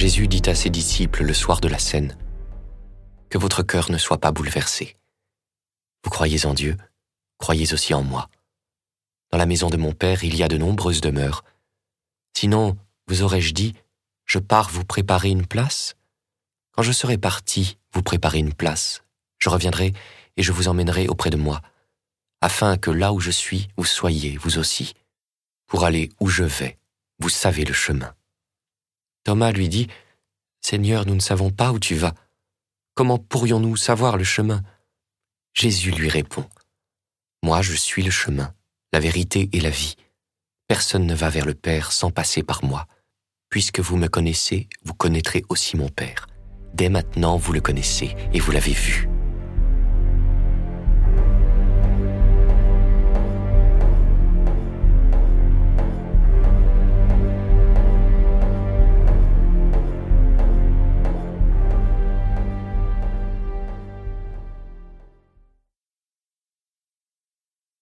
Jésus dit à ses disciples le soir de la scène, Que votre cœur ne soit pas bouleversé. Vous croyez en Dieu, croyez aussi en moi. Dans la maison de mon Père, il y a de nombreuses demeures. Sinon, vous aurais-je dit, Je pars vous préparer une place? Quand je serai parti vous préparer une place, je reviendrai et je vous emmènerai auprès de moi, afin que là où je suis, vous soyez, vous aussi. Pour aller où je vais, vous savez le chemin. Thomas lui dit, Seigneur, nous ne savons pas où tu vas. Comment pourrions-nous savoir le chemin? Jésus lui répond, Moi je suis le chemin, la vérité et la vie. Personne ne va vers le Père sans passer par moi. Puisque vous me connaissez, vous connaîtrez aussi mon Père. Dès maintenant, vous le connaissez et vous l'avez vu.